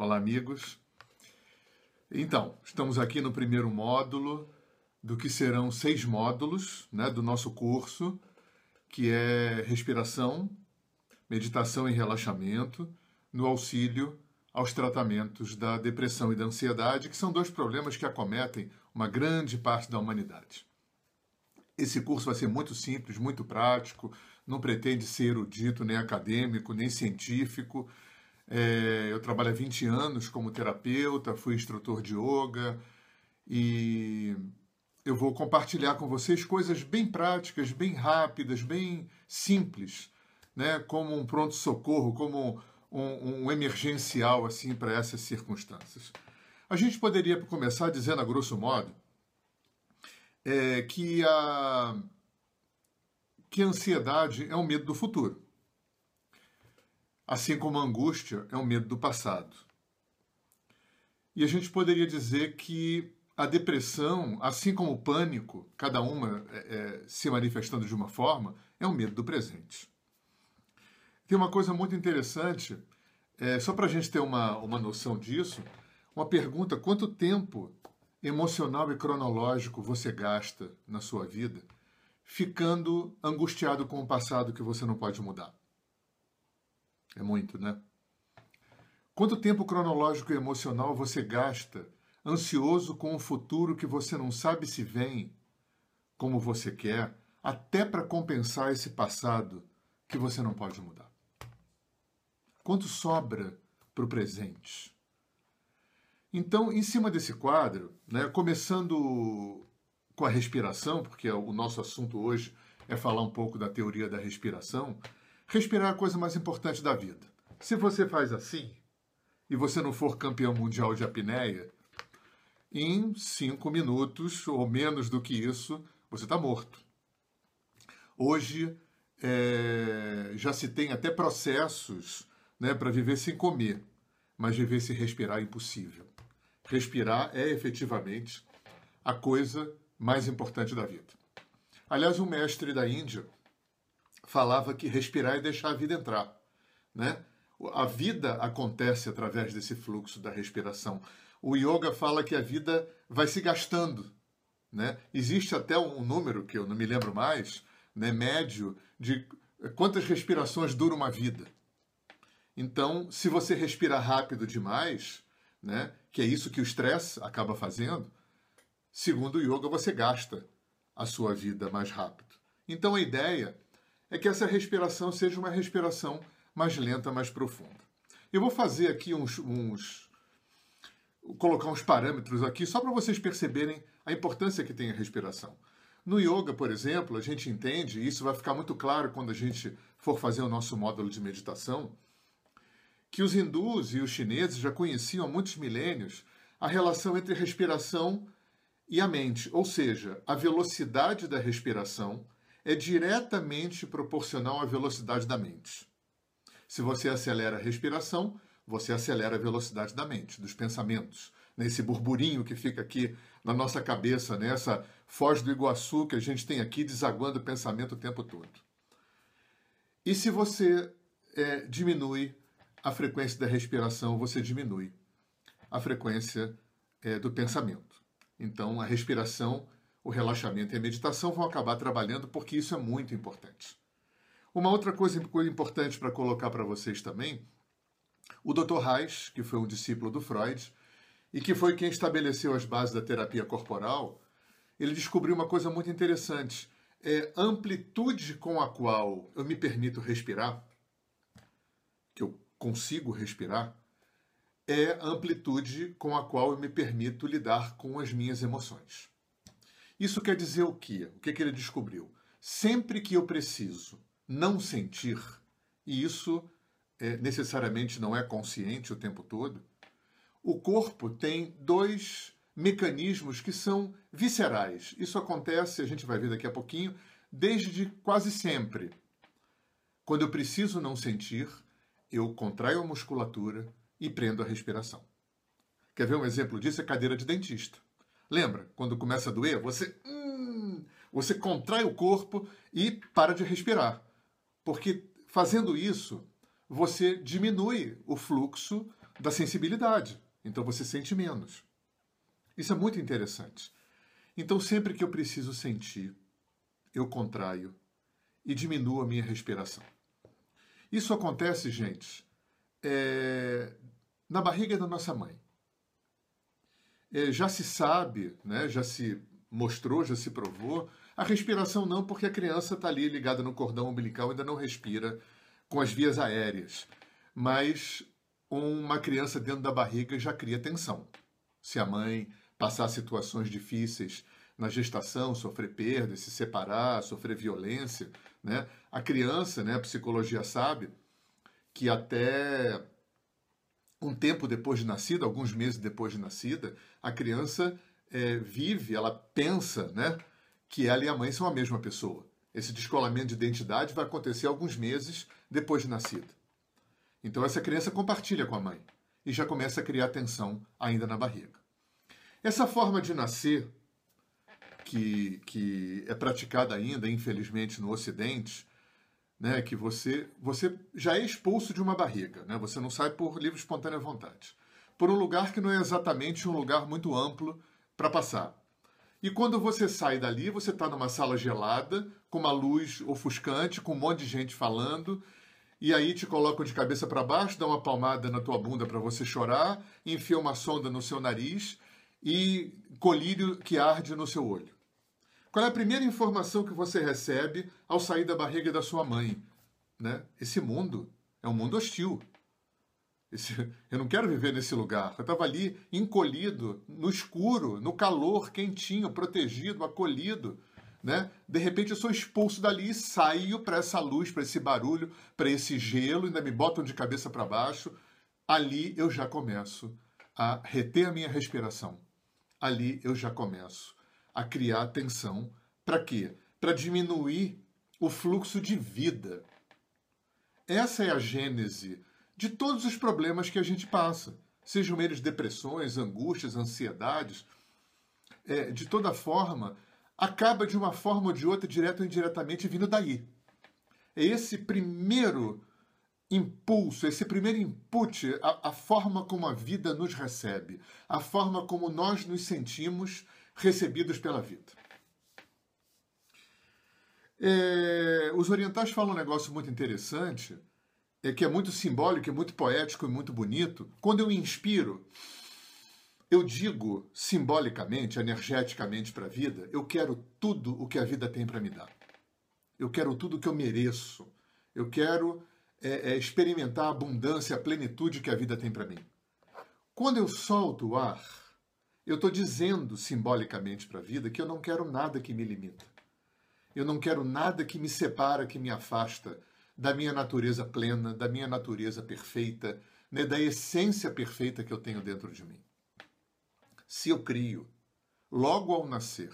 Olá, amigos. Então, estamos aqui no primeiro módulo do que serão seis módulos né, do nosso curso, que é respiração, meditação e relaxamento, no auxílio aos tratamentos da depressão e da ansiedade, que são dois problemas que acometem uma grande parte da humanidade. Esse curso vai ser muito simples, muito prático, não pretende ser erudito, nem acadêmico, nem científico. É, eu trabalho há 20 anos como terapeuta, fui instrutor de yoga e eu vou compartilhar com vocês coisas bem práticas, bem rápidas, bem simples, né? como um pronto-socorro, como um, um emergencial assim para essas circunstâncias. A gente poderia começar dizendo, a grosso modo, é, que, a, que a ansiedade é um medo do futuro. Assim como a angústia é um medo do passado. E a gente poderia dizer que a depressão, assim como o pânico, cada uma é, é, se manifestando de uma forma, é um medo do presente. Tem uma coisa muito interessante, é, só para a gente ter uma, uma noção disso, uma pergunta: quanto tempo emocional e cronológico você gasta na sua vida ficando angustiado com o passado que você não pode mudar? É muito, né? Quanto tempo cronológico e emocional você gasta ansioso com o futuro que você não sabe se vem como você quer, até para compensar esse passado que você não pode mudar? Quanto sobra para o presente? Então, em cima desse quadro, né, começando com a respiração, porque o nosso assunto hoje é falar um pouco da teoria da respiração, respirar é a coisa mais importante da vida. Se você faz assim e você não for campeão mundial de apneia, em cinco minutos ou menos do que isso, você está morto. Hoje é, já se tem até processos né, para viver sem comer, mas viver sem respirar é impossível. Respirar é efetivamente a coisa mais importante da vida. Aliás, um mestre da Índia falava que respirar é deixar a vida entrar, né? A vida acontece através desse fluxo da respiração. O yoga fala que a vida vai se gastando, né? Existe até um número que eu não me lembro mais, né, médio de quantas respirações dura uma vida. Então, se você respira rápido demais, né, que é isso que o estresse acaba fazendo, segundo o yoga, você gasta a sua vida mais rápido. Então, a ideia é que essa respiração seja uma respiração mais lenta, mais profunda. Eu vou fazer aqui uns, uns colocar uns parâmetros aqui só para vocês perceberem a importância que tem a respiração. No yoga, por exemplo, a gente entende, e isso vai ficar muito claro quando a gente for fazer o nosso módulo de meditação, que os hindus e os chineses já conheciam há muitos milênios a relação entre respiração e a mente, ou seja, a velocidade da respiração é diretamente proporcional à velocidade da mente. Se você acelera a respiração, você acelera a velocidade da mente, dos pensamentos, nesse burburinho que fica aqui na nossa cabeça, nessa foz do Iguaçu que a gente tem aqui desaguando o pensamento o tempo todo. E se você é, diminui a frequência da respiração, você diminui a frequência é, do pensamento. Então, a respiração, o relaxamento e a meditação vão acabar trabalhando porque isso é muito importante. Uma outra coisa importante para colocar para vocês também, o Dr. Reich, que foi um discípulo do Freud e que foi quem estabeleceu as bases da terapia corporal, ele descobriu uma coisa muito interessante. É amplitude com a qual eu me permito respirar, que eu consigo respirar, é a amplitude com a qual eu me permito lidar com as minhas emoções. Isso quer dizer o quê? O que, que ele descobriu? Sempre que eu preciso não sentir, e isso é, necessariamente não é consciente o tempo todo, o corpo tem dois mecanismos que são viscerais. Isso acontece, a gente vai ver daqui a pouquinho, desde quase sempre. Quando eu preciso não sentir, eu contraio a musculatura e prendo a respiração. Quer ver um exemplo disso? É cadeira de dentista. Lembra? Quando começa a doer, você, hum, você contrai o corpo e para de respirar. Porque fazendo isso, você diminui o fluxo da sensibilidade. Então você sente menos. Isso é muito interessante. Então, sempre que eu preciso sentir, eu contraio e diminuo a minha respiração. Isso acontece, gente, é, na barriga da nossa mãe. É, já se sabe, né, já se mostrou, já se provou. A respiração não, porque a criança está ali ligada no cordão umbilical, ainda não respira com as vias aéreas. Mas uma criança dentro da barriga já cria tensão. Se a mãe passar situações difíceis na gestação, sofrer perda, se separar, sofrer violência, né? A criança, né, a psicologia sabe que até um tempo depois de nascida, alguns meses depois de nascida, a criança é, vive, ela pensa, né, que ela e a mãe são a mesma pessoa. Esse descolamento de identidade vai acontecer alguns meses depois de nascida. Então essa criança compartilha com a mãe e já começa a criar tensão ainda na barriga. Essa forma de nascer, que, que é praticada ainda, infelizmente, no Ocidente, né, que você, você já é expulso de uma barriga, né, você não sai por livre espontânea vontade, por um lugar que não é exatamente um lugar muito amplo para passar. E quando você sai dali, você está numa sala gelada, com uma luz ofuscante, com um monte de gente falando, e aí te colocam de cabeça para baixo, dão uma palmada na tua bunda para você chorar, enfia uma sonda no seu nariz e colírio que arde no seu olho. Qual é a primeira informação que você recebe ao sair da barriga da sua mãe? Né? Esse mundo é um mundo hostil. Esse, eu não quero viver nesse lugar. Eu estava ali encolhido, no escuro, no calor, quentinho, protegido, acolhido. Né? De repente eu sou expulso dali e saio para essa luz, para esse barulho, para esse gelo, ainda me botam de cabeça para baixo. Ali eu já começo a reter a minha respiração. Ali eu já começo a criar tensão. Para quê? Para diminuir o fluxo de vida. Essa é a gênese de todos os problemas que a gente passa, sejam eles depressões, angústias, ansiedades. É, de toda forma, acaba de uma forma ou de outra, direto ou indiretamente, vindo daí. É esse primeiro impulso, esse primeiro input, a, a, forma como a vida nos recebe, a forma como nós nos sentimos recebidos pela vida. É, os orientais falam um negócio muito interessante, é que é muito simbólico, é muito poético e muito bonito. Quando eu inspiro, eu digo simbolicamente, energeticamente para a vida, eu quero tudo o que a vida tem para me dar. Eu quero tudo o que eu mereço. Eu quero é, é, experimentar a abundância, a plenitude que a vida tem para mim. Quando eu solto o ar, eu estou dizendo simbolicamente para a vida que eu não quero nada que me limita. Eu não quero nada que me separa, que me afasta da minha natureza plena, da minha natureza perfeita, né, da essência perfeita que eu tenho dentro de mim se eu crio logo ao nascer.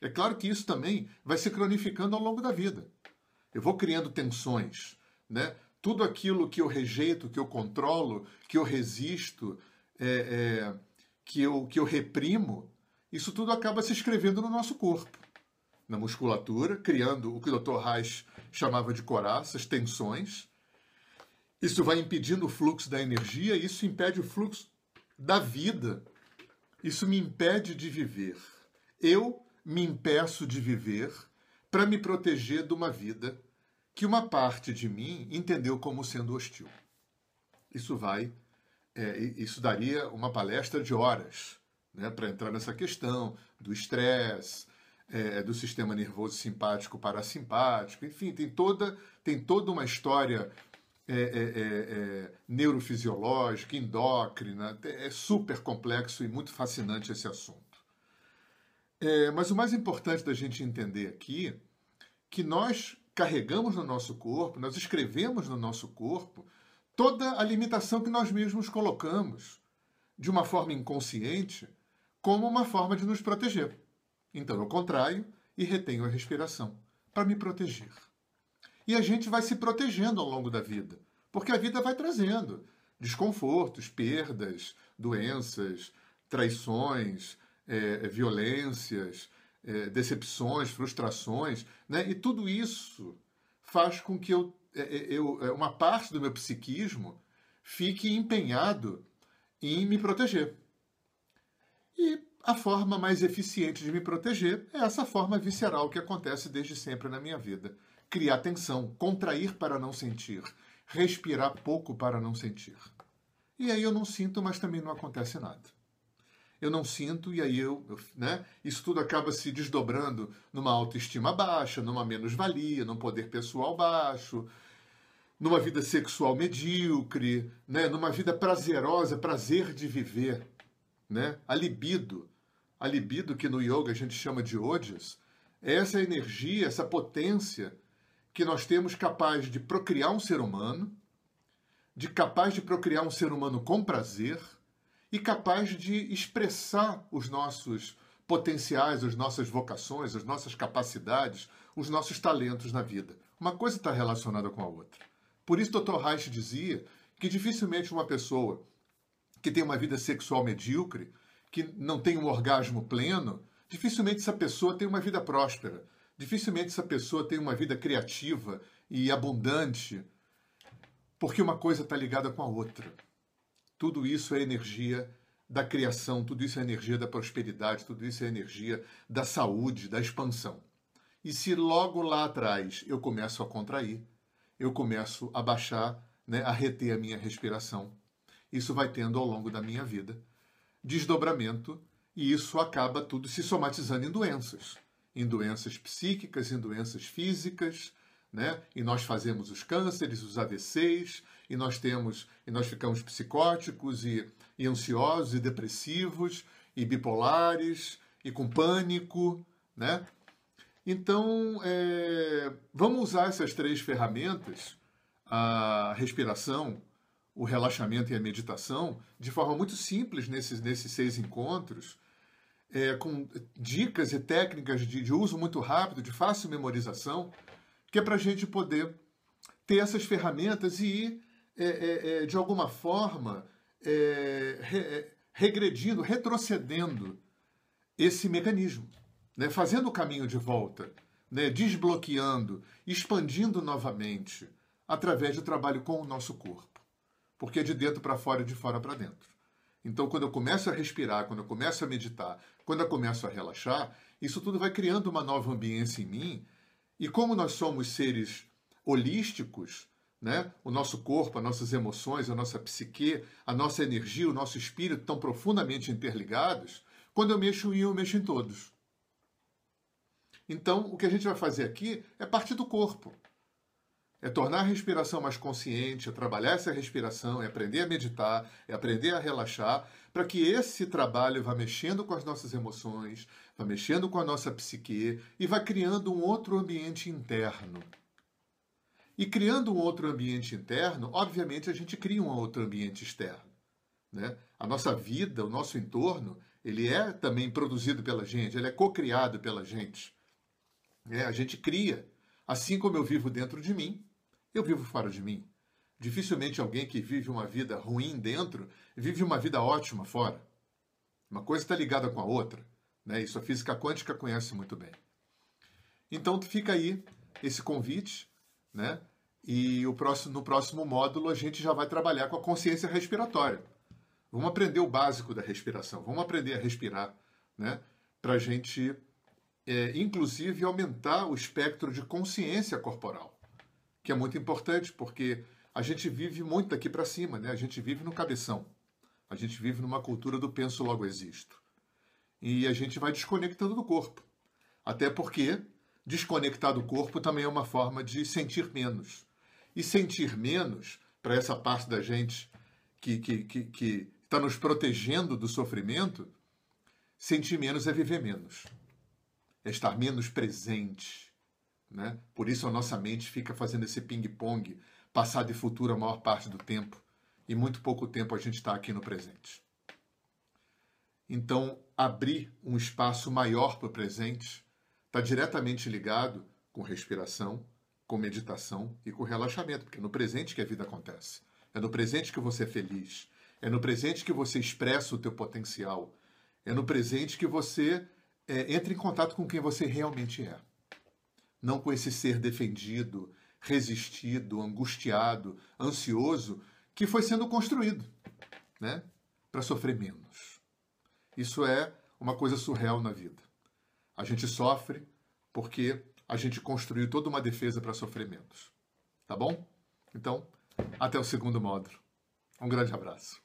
É claro que isso também vai se cronificando ao longo da vida. Eu vou criando tensões, né? Tudo aquilo que eu rejeito, que eu controlo, que eu resisto, é, é, que, eu, que eu reprimo, isso tudo acaba se escrevendo no nosso corpo, na musculatura, criando o que o Dr. Reich chamava de coraças, tensões. Isso vai impedindo o fluxo da energia, isso impede o fluxo da vida isso me impede de viver. Eu me impeço de viver para me proteger de uma vida que uma parte de mim entendeu como sendo hostil. Isso vai, é, isso daria uma palestra de horas né, para entrar nessa questão do estresse, é, do sistema nervoso simpático parasimpático, enfim, tem toda, tem toda uma história é, é, é, é, neurofisiológica, endócrina, é super complexo e muito fascinante esse assunto. É, mas o mais importante da gente entender aqui que nós carregamos no nosso corpo, nós escrevemos no nosso corpo toda a limitação que nós mesmos colocamos de uma forma inconsciente como uma forma de nos proteger. Então eu contraio e retenho a respiração para me proteger. E a gente vai se protegendo ao longo da vida, porque a vida vai trazendo desconfortos, perdas, doenças, traições, é, violências, é, decepções, frustrações, né? E tudo isso faz com que eu, eu, uma parte do meu psiquismo fique empenhado em me proteger. E a forma mais eficiente de me proteger é essa forma visceral que acontece desde sempre na minha vida. Criar tensão, contrair para não sentir, respirar pouco para não sentir. E aí eu não sinto, mas também não acontece nada. Eu não sinto, e aí eu, eu né? Isso tudo acaba se desdobrando numa autoestima baixa, numa menos-valia, num poder pessoal baixo, numa vida sexual medíocre, né? numa vida prazerosa, prazer de viver. Né? A libido, a libido que no yoga a gente chama de ojas, é essa energia, essa potência que nós temos capaz de procriar um ser humano, de capaz de procriar um ser humano com prazer e capaz de expressar os nossos potenciais, as nossas vocações, as nossas capacidades, os nossos talentos na vida. Uma coisa está relacionada com a outra. Por isso, Dr. Reich dizia que dificilmente uma pessoa que tem uma vida sexual medíocre que não tem um orgasmo pleno, dificilmente essa pessoa tem uma vida próspera. Dificilmente essa pessoa tem uma vida criativa e abundante, porque uma coisa está ligada com a outra. Tudo isso é energia da criação, tudo isso é energia da prosperidade, tudo isso é energia da saúde, da expansão. E se logo lá atrás eu começo a contrair, eu começo a baixar, né, a reter a minha respiração, isso vai tendo ao longo da minha vida desdobramento, e isso acaba tudo se somatizando em doenças, em doenças psíquicas, em doenças físicas, né? E nós fazemos os cânceres, os AVCs, e nós temos, e nós ficamos psicóticos e, e ansiosos e depressivos e bipolares e com pânico, né? Então, é, vamos usar essas três ferramentas, a respiração, o relaxamento e a meditação de forma muito simples nesses, nesses seis encontros, é, com dicas e técnicas de, de, uso muito rápido, de fácil memorização, que é para a gente poder ter essas ferramentas e ir, é, é, é de alguma forma, é, re, é, regredindo, retrocedendo esse mecanismo, né? fazendo o caminho de volta, né? desbloqueando, expandindo novamente, através do trabalho com o nosso corpo porque é de dentro para fora e de fora para dentro. Então, quando eu começo a respirar, quando eu começo a meditar, quando eu começo a relaxar, isso tudo vai criando uma nova ambiência em mim. E como nós somos seres holísticos, né? o nosso corpo, as nossas emoções, a nossa psique, a nossa energia, o nosso espírito estão profundamente interligados, quando eu mexo em um, eu mexo em todos. Então, o que a gente vai fazer aqui é partir do corpo é tornar a respiração mais consciente, é trabalhar essa respiração, é aprender a meditar, é aprender a relaxar, para que esse trabalho vá mexendo com as nossas emoções, vá mexendo com a nossa psique e vá criando um outro ambiente interno. E criando um outro ambiente interno, obviamente a gente cria um outro ambiente externo. Né? A nossa vida, o nosso entorno, ele é também produzido pela gente, ele é co-criado pela gente. É, a gente cria. Assim como eu vivo dentro de mim, eu vivo fora de mim. Dificilmente alguém que vive uma vida ruim dentro vive uma vida ótima fora. Uma coisa está ligada com a outra. Né? Isso a física quântica conhece muito bem. Então fica aí esse convite, né? E o próximo, no próximo módulo a gente já vai trabalhar com a consciência respiratória. Vamos aprender o básico da respiração, vamos aprender a respirar, né? Para a gente, é, inclusive, aumentar o espectro de consciência corporal que é muito importante, porque a gente vive muito daqui para cima, né? A gente vive no cabeção. A gente vive numa cultura do penso logo existo. E a gente vai desconectando do corpo. Até porque desconectar do corpo também é uma forma de sentir menos. E sentir menos, para essa parte da gente que está que, que, que tá nos protegendo do sofrimento, sentir menos é viver menos. É estar menos presente né? Por isso a nossa mente fica fazendo esse ping-pong, passado e futuro a maior parte do tempo, e muito pouco tempo a gente está aqui no presente. Então, abrir um espaço maior para o presente está diretamente ligado com respiração, com meditação e com relaxamento, porque é no presente que a vida acontece. É no presente que você é feliz. É no presente que você expressa o teu potencial. É no presente que você é, entra em contato com quem você realmente é não com esse ser defendido, resistido, angustiado, ansioso, que foi sendo construído, né? Para sofrer menos. Isso é uma coisa surreal na vida. A gente sofre porque a gente construiu toda uma defesa para sofrer menos. Tá bom? Então, até o segundo módulo. Um grande abraço.